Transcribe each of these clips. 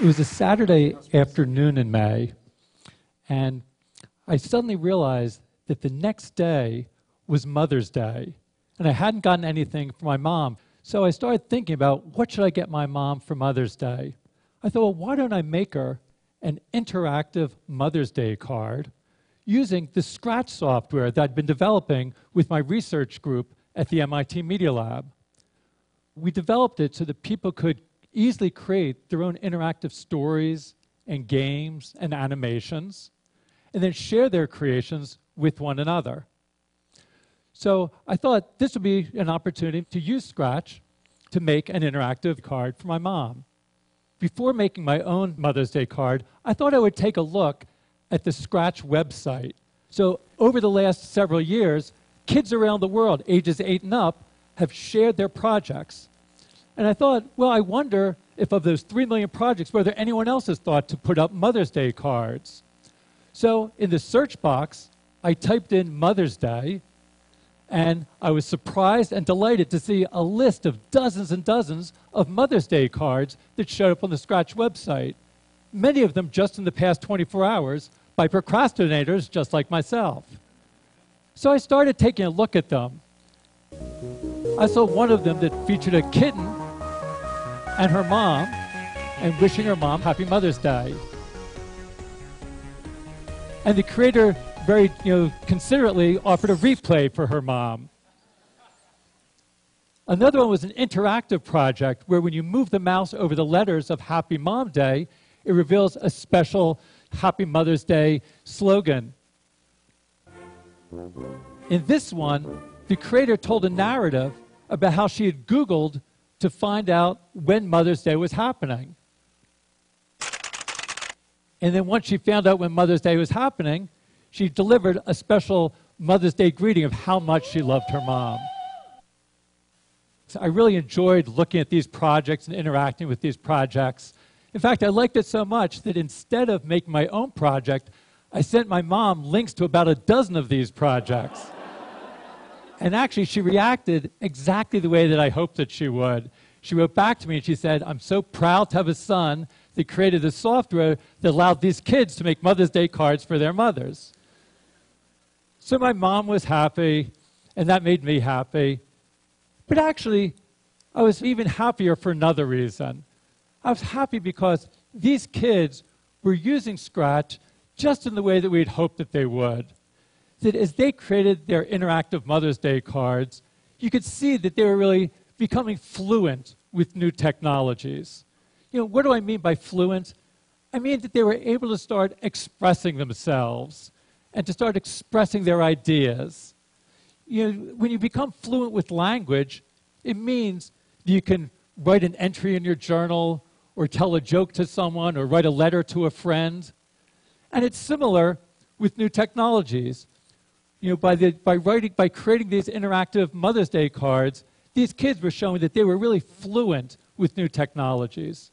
It was a Saturday afternoon in May, and I suddenly realized that the next day was Mother's Day, and I hadn't gotten anything for my mom. So I started thinking about what should I get my mom for Mother's Day. I thought, well, why don't I make her an interactive Mother's Day card using the Scratch software that I'd been developing with my research group at the MIT Media Lab. We developed it so that people could easily create their own interactive stories and games and animations, and then share their creations with one another. So I thought this would be an opportunity to use Scratch to make an interactive card for my mom. Before making my own Mother's Day card, I thought I would take a look at the Scratch website. So over the last several years, kids around the world, ages eight and up, have shared their projects. And I thought, well, I wonder if of those three million projects, whether anyone else has thought to put up Mother's Day cards. So in the search box, I typed in Mother's Day, and I was surprised and delighted to see a list of dozens and dozens of Mother's Day cards that showed up on the Scratch website, many of them just in the past 24 hours by procrastinators just like myself. So I started taking a look at them. I saw one of them that featured a kitten and her mom and wishing her mom happy Mother's Day. And the creator very you know, considerately offered a replay for her mom. Another one was an interactive project where when you move the mouse over the letters of Happy Mom Day, it reveals a special Happy Mother's Day slogan. In this one, the creator told a narrative about how she had Googled to find out when Mother's Day was happening. And then once she found out when Mother's Day was happening, she delivered a special Mother's Day greeting of how much she loved her mom. So I really enjoyed looking at these projects and interacting with these projects. In fact, I liked it so much that instead of making my own project, I sent my mom links to about a dozen of these projects. And actually, she reacted exactly the way that I hoped that she would. She wrote back to me and she said, I'm so proud to have a son that created the software that allowed these kids to make Mother's Day cards for their mothers. So my mom was happy, and that made me happy. But actually, I was even happier for another reason. I was happy because these kids were using Scratch just in the way that we had hoped that they would. That as they created their interactive Mother's Day cards, you could see that they were really becoming fluent with new technologies. You know, what do I mean by fluent? I mean that they were able to start expressing themselves and to start expressing their ideas. You know, when you become fluent with language, it means you can write an entry in your journal or tell a joke to someone or write a letter to a friend. And it's similar with new technologies. You know, by, the, by, writing, by creating these interactive Mother's Day cards, these kids were showing that they were really fluent with new technologies.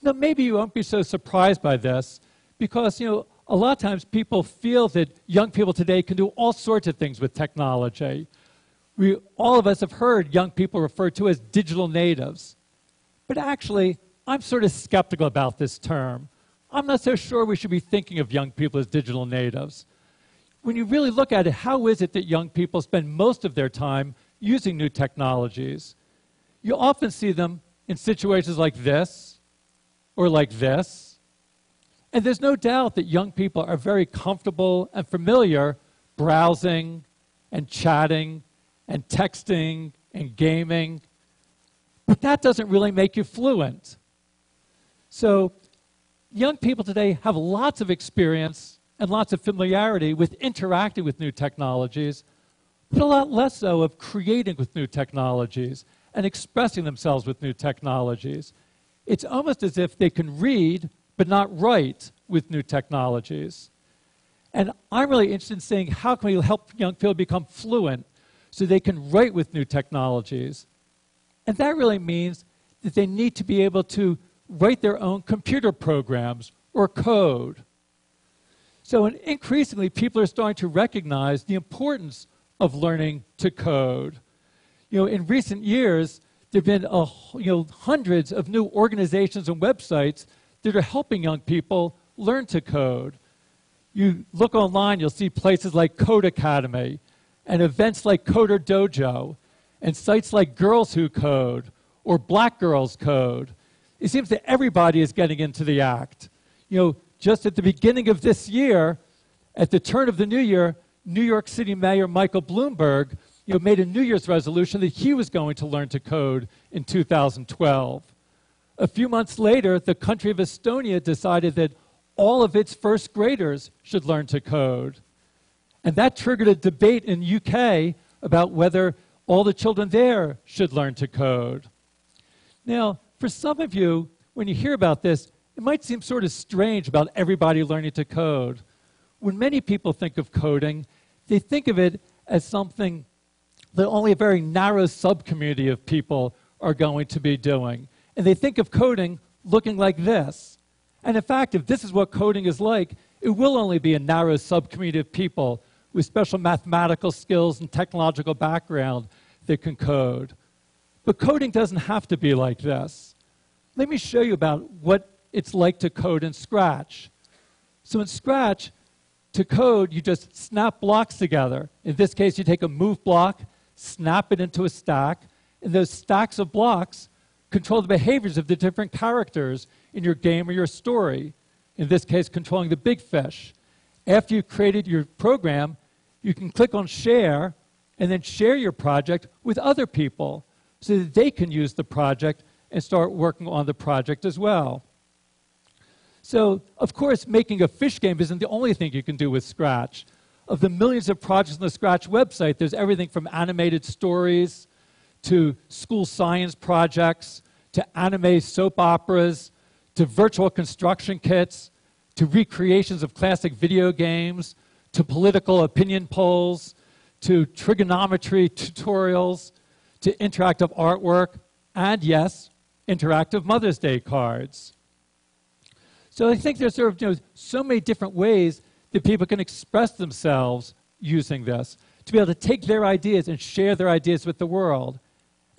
Now, maybe you won't be so surprised by this because, you know, a lot of times people feel that young people today can do all sorts of things with technology. We, all of us have heard young people referred to as digital natives. But actually, I'm sort of skeptical about this term. I'm not so sure we should be thinking of young people as digital natives. When you really look at it, how is it that young people spend most of their time using new technologies? You often see them in situations like this or like this and there's no doubt that young people are very comfortable and familiar browsing and chatting and texting and gaming. But that doesn't really make you fluent. So, young people today have lots of experience and lots of familiarity with interacting with new technologies, but a lot less so of creating with new technologies and expressing themselves with new technologies. It's almost as if they can read but not write with new technologies. And I'm really interested in seeing how can we help young people become fluent so they can write with new technologies. And that really means that they need to be able to write their own computer programs or code. So increasingly, people are starting to recognize the importance of learning to code. You know, in recent years, there have been a, you know, hundreds of new organizations and websites that are helping young people learn to code. You look online, you'll see places like Codecademy and events like CoderDojo and sites like Girls Who Code or Black Girls Code. It seems that everybody is getting into the act. You know, just at the beginning of this year, at the turn of the new year, New York City Mayor Michael Bloomberg you know, made a New Year's resolution that he was going to learn to code in 2012. A few months later, the country of Estonia decided that all of its first graders should learn to code. And that triggered a debate in UK about whether all the children there should learn to code. Now, for some of you, when you hear about this, it might seem sort of strange about everybody learning to code. When many people think of coding, they think of it as something that only a very narrow subcommunity of people are going to be doing. And they think of coding looking like this. And in fact, if this is what coding is like, it will only be a narrow subcommunity of people with special mathematical skills and technological background that can code. But coding doesn't have to be like this. Let me show you about what it's like to code in Scratch. So in Scratch, to code, you just snap blocks together. In this case, you take a move block snap it into a stack, and those stacks of blocks control the behaviors of the different characters in your game or your story. In this case, controlling the big fish. After you've created your program, you can click on share and then share your project with other people so that they can use the project and start working on the project as well. So, of course, making a fish game isn't the only thing you can do with Scratch of the millions of projects on the Scratch website, there's everything from animated stories to school science projects to anime soap operas to virtual construction kits to recreations of classic video games to political opinion polls to trigonometry tutorials to interactive artwork and, yes, interactive Mother's Day cards. So I think there's sort of you know, so many different ways that people can express themselves using this, to be able to take their ideas and share their ideas with the world.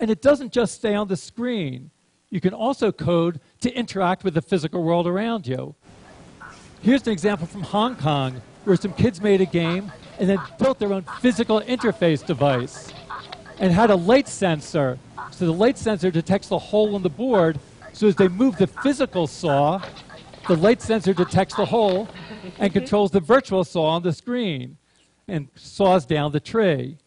And it doesn't just stay on the screen. You can also code to interact with the physical world around you. Here's an example from Hong Kong where some kids made a game and then built their own physical interface device and had a light sensor. So the light sensor detects the hole in the board. So as they move the physical saw, the light sensor detects the hole and mm-hmm. controls the virtual saw on the screen and saws down the tree.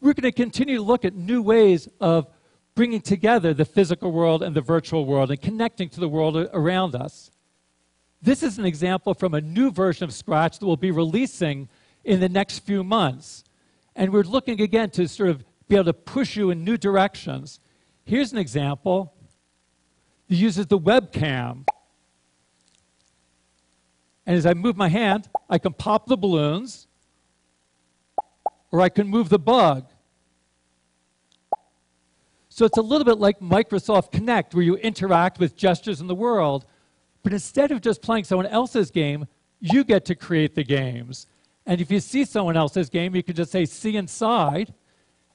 We're going to continue to look at new ways of bringing together the physical world and the virtual world and connecting to the world around us. This is an example from a new version of Scratch that we'll be releasing in the next few months. And we're looking again to sort of be able to push you in new directions. Here's an example that uses the webcam and as I move my hand, I can pop the balloons or I can move the bug. So it's a little bit like Microsoft Kinect, where you interact with gestures in the world, but instead of just playing someone else's game, you get to create the games. And if you see someone else's game, you can just say, see inside,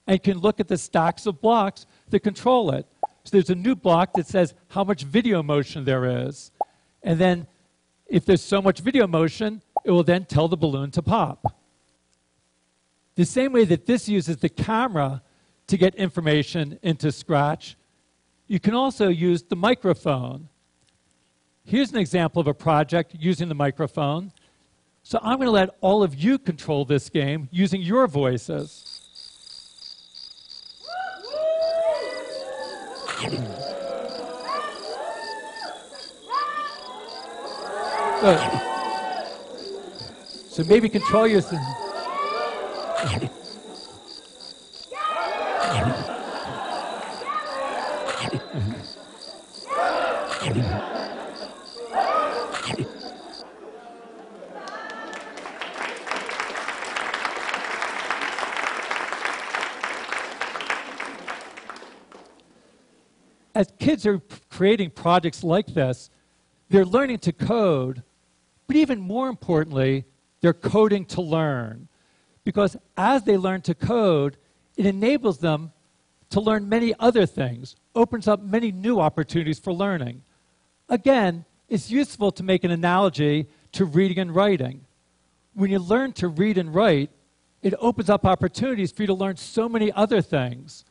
and can look at the stacks of blocks that control it. So there's a new block that says how much video motion there is. And then if there's so much video motion, it will then tell the balloon to pop. The same way that this uses the camera to get information into Scratch, you can also use the microphone. Here's an example of a project using the microphone. So I'm going to let all of you control this game using your voices. so maybe control yourself. As kids are creating projects like this, they're learning to code but even more importantly, they're coding to learn. Because as they learn to code, it enables them to learn many other things, opens up many new opportunities for learning. Again, it's useful to make an analogy to reading and writing. When you learn to read and write, it opens up opportunities for you to learn so many other things.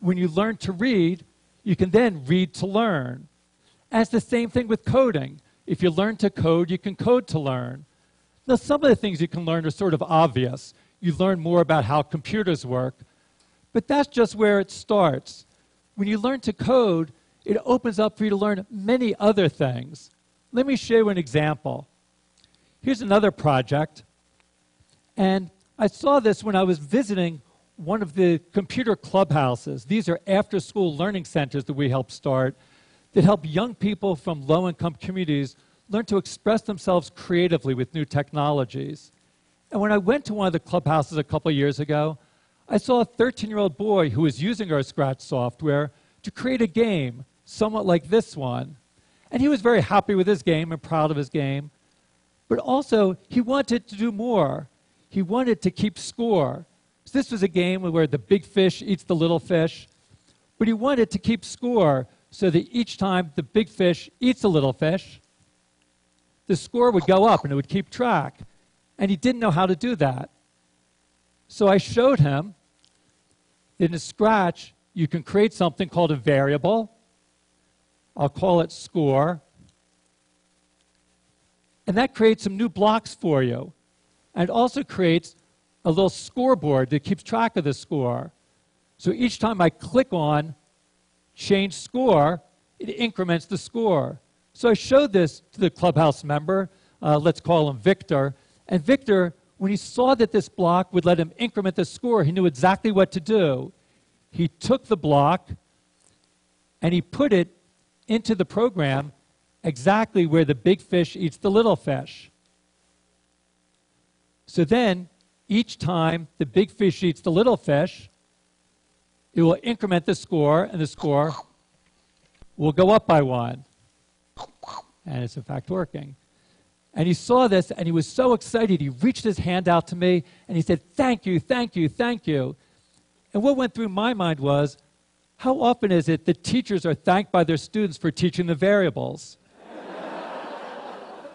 When you learn to read, you can then read to learn. And it's the same thing with coding. If you learn to code, you can code to learn. Now, some of the things you can learn are sort of obvious. You learn more about how computers work, but that's just where it starts. When you learn to code, it opens up for you to learn many other things. Let me show you an example. Here's another project, and I saw this when I was visiting one of the computer clubhouses. These are after school learning centers that we help start that help young people from low income communities learn to express themselves creatively with new technologies. And when I went to one of the clubhouses a couple years ago, I saw a 13 year old boy who was using our Scratch software to create a game somewhat like this one. And he was very happy with his game and proud of his game. But also, he wanted to do more. He wanted to keep score. So this was a game where the big fish eats the little fish. But he wanted to keep score so that each time the big fish eats a little fish, the score would go up and it would keep track. And he didn't know how to do that. So I showed him in a Scratch, you can create something called a variable. I'll call it score. And that creates some new blocks for you. And also creates a little scoreboard that keeps track of the score. So each time I click on change score, it increments the score. So I showed this to the clubhouse member, uh, let's call him Victor, and Victor, when he saw that this block would let him increment the score, he knew exactly what to do. He took the block and he put it into the program exactly where the big fish eats the little fish. So then, each time the big fish eats the little fish, it will increment the score, and the score will go up by one. And it's in fact working. And he saw this and he was so excited. He reached his hand out to me and he said, Thank you, thank you, thank you. And what went through my mind was, how often is it that teachers are thanked by their students for teaching the variables?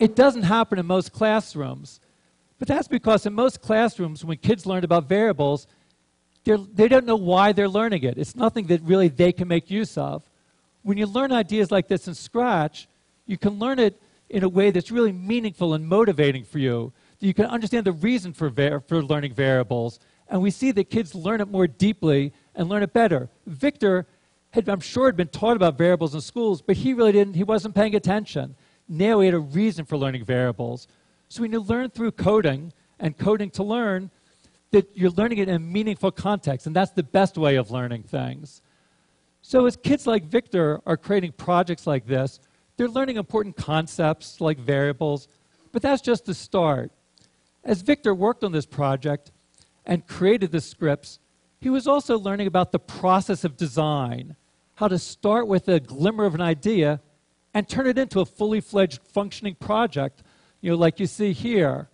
it doesn't happen in most classrooms. But that's because in most classrooms, when kids learn about variables, they don't know why they're learning it. It's nothing that really they can make use of. When you learn ideas like this in Scratch, you can learn it in a way that's really meaningful and motivating for you. You can understand the reason for, for learning variables. And we see that kids learn it more deeply and learn it better. Victor had, I'm sure, had been taught about variables in schools, but he really didn't, he wasn't paying attention. Now he had a reason for learning variables. So when you learn through coding and coding to learn, that you're learning it in a meaningful context, and that's the best way of learning things. So as kids like Victor are creating projects like this, they're learning important concepts like variables, but that's just the start. As Victor worked on this project and created the scripts, he was also learning about the process of design, how to start with a glimmer of an idea and turn it into a fully fledged functioning project, you know, like you see here.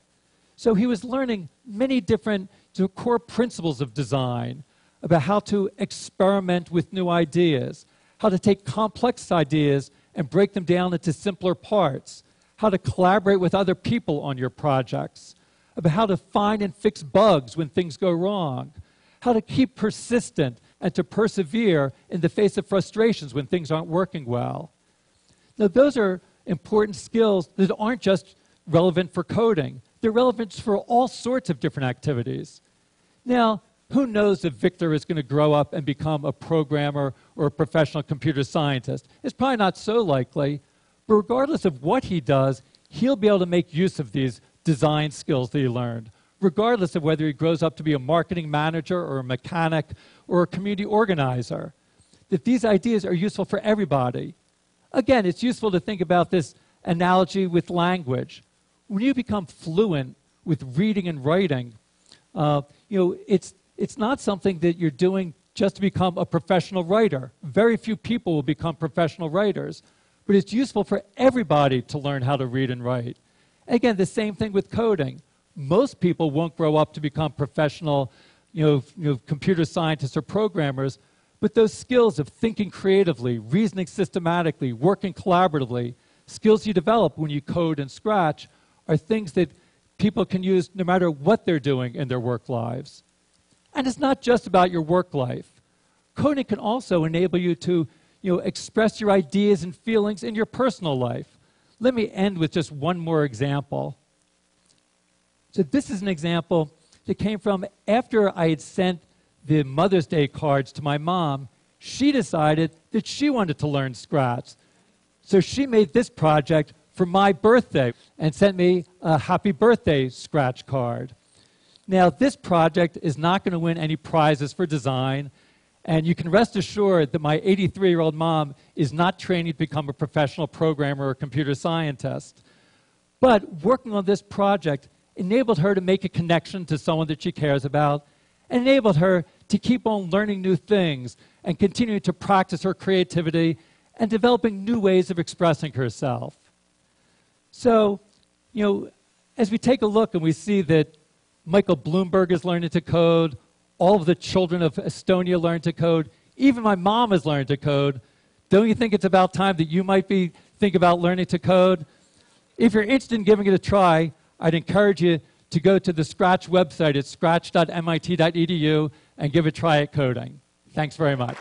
So he was learning many different core principles of design about how to experiment with new ideas, how to take complex ideas and break them down into simpler parts, how to collaborate with other people on your projects, about how to find and fix bugs when things go wrong, how to keep persistent and to persevere in the face of frustrations when things aren't working well. Now, those are important skills that aren't just relevant for coding, they're relevant for all sorts of different activities. Now, who knows if Victor is going to grow up and become a programmer or a professional computer scientist? It's probably not so likely. But regardless of what he does, he'll be able to make use of these design skills that he learned, regardless of whether he grows up to be a marketing manager or a mechanic or a community organizer. That these ideas are useful for everybody. Again, it's useful to think about this analogy with language. When you become fluent with reading and writing, uh, you know, it's it's not something that you're doing just to become a professional writer. Very few people will become professional writers, but it's useful for everybody to learn how to read and write. Again, the same thing with coding. Most people won't grow up to become professional, you know, you know, computer scientists or programmers, but those skills of thinking creatively, reasoning systematically, working collaboratively, skills you develop when you code and Scratch are things that people can use no matter what they're doing in their work lives. And it's not just about your work life. Coding can also enable you to you know, express your ideas and feelings in your personal life. Let me end with just one more example. So, this is an example that came from after I had sent the Mother's Day cards to my mom. She decided that she wanted to learn Scratch. So, she made this project for my birthday and sent me a happy birthday Scratch card. Now, this project is not going to win any prizes for design. And you can rest assured that my 83 year old mom is not training to become a professional programmer or computer scientist. But working on this project enabled her to make a connection to someone that she cares about, and enabled her to keep on learning new things and continuing to practice her creativity and developing new ways of expressing herself. So, you know, as we take a look and we see that Michael Bloomberg is learning to code, all of the children of Estonia learn to code. Even my mom has learned to code. Don't you think it's about time that you might be think about learning to code? If you're interested in giving it a try, I'd encourage you to go to the Scratch website at scratch.mit.edu and give a try at coding. Thanks very much.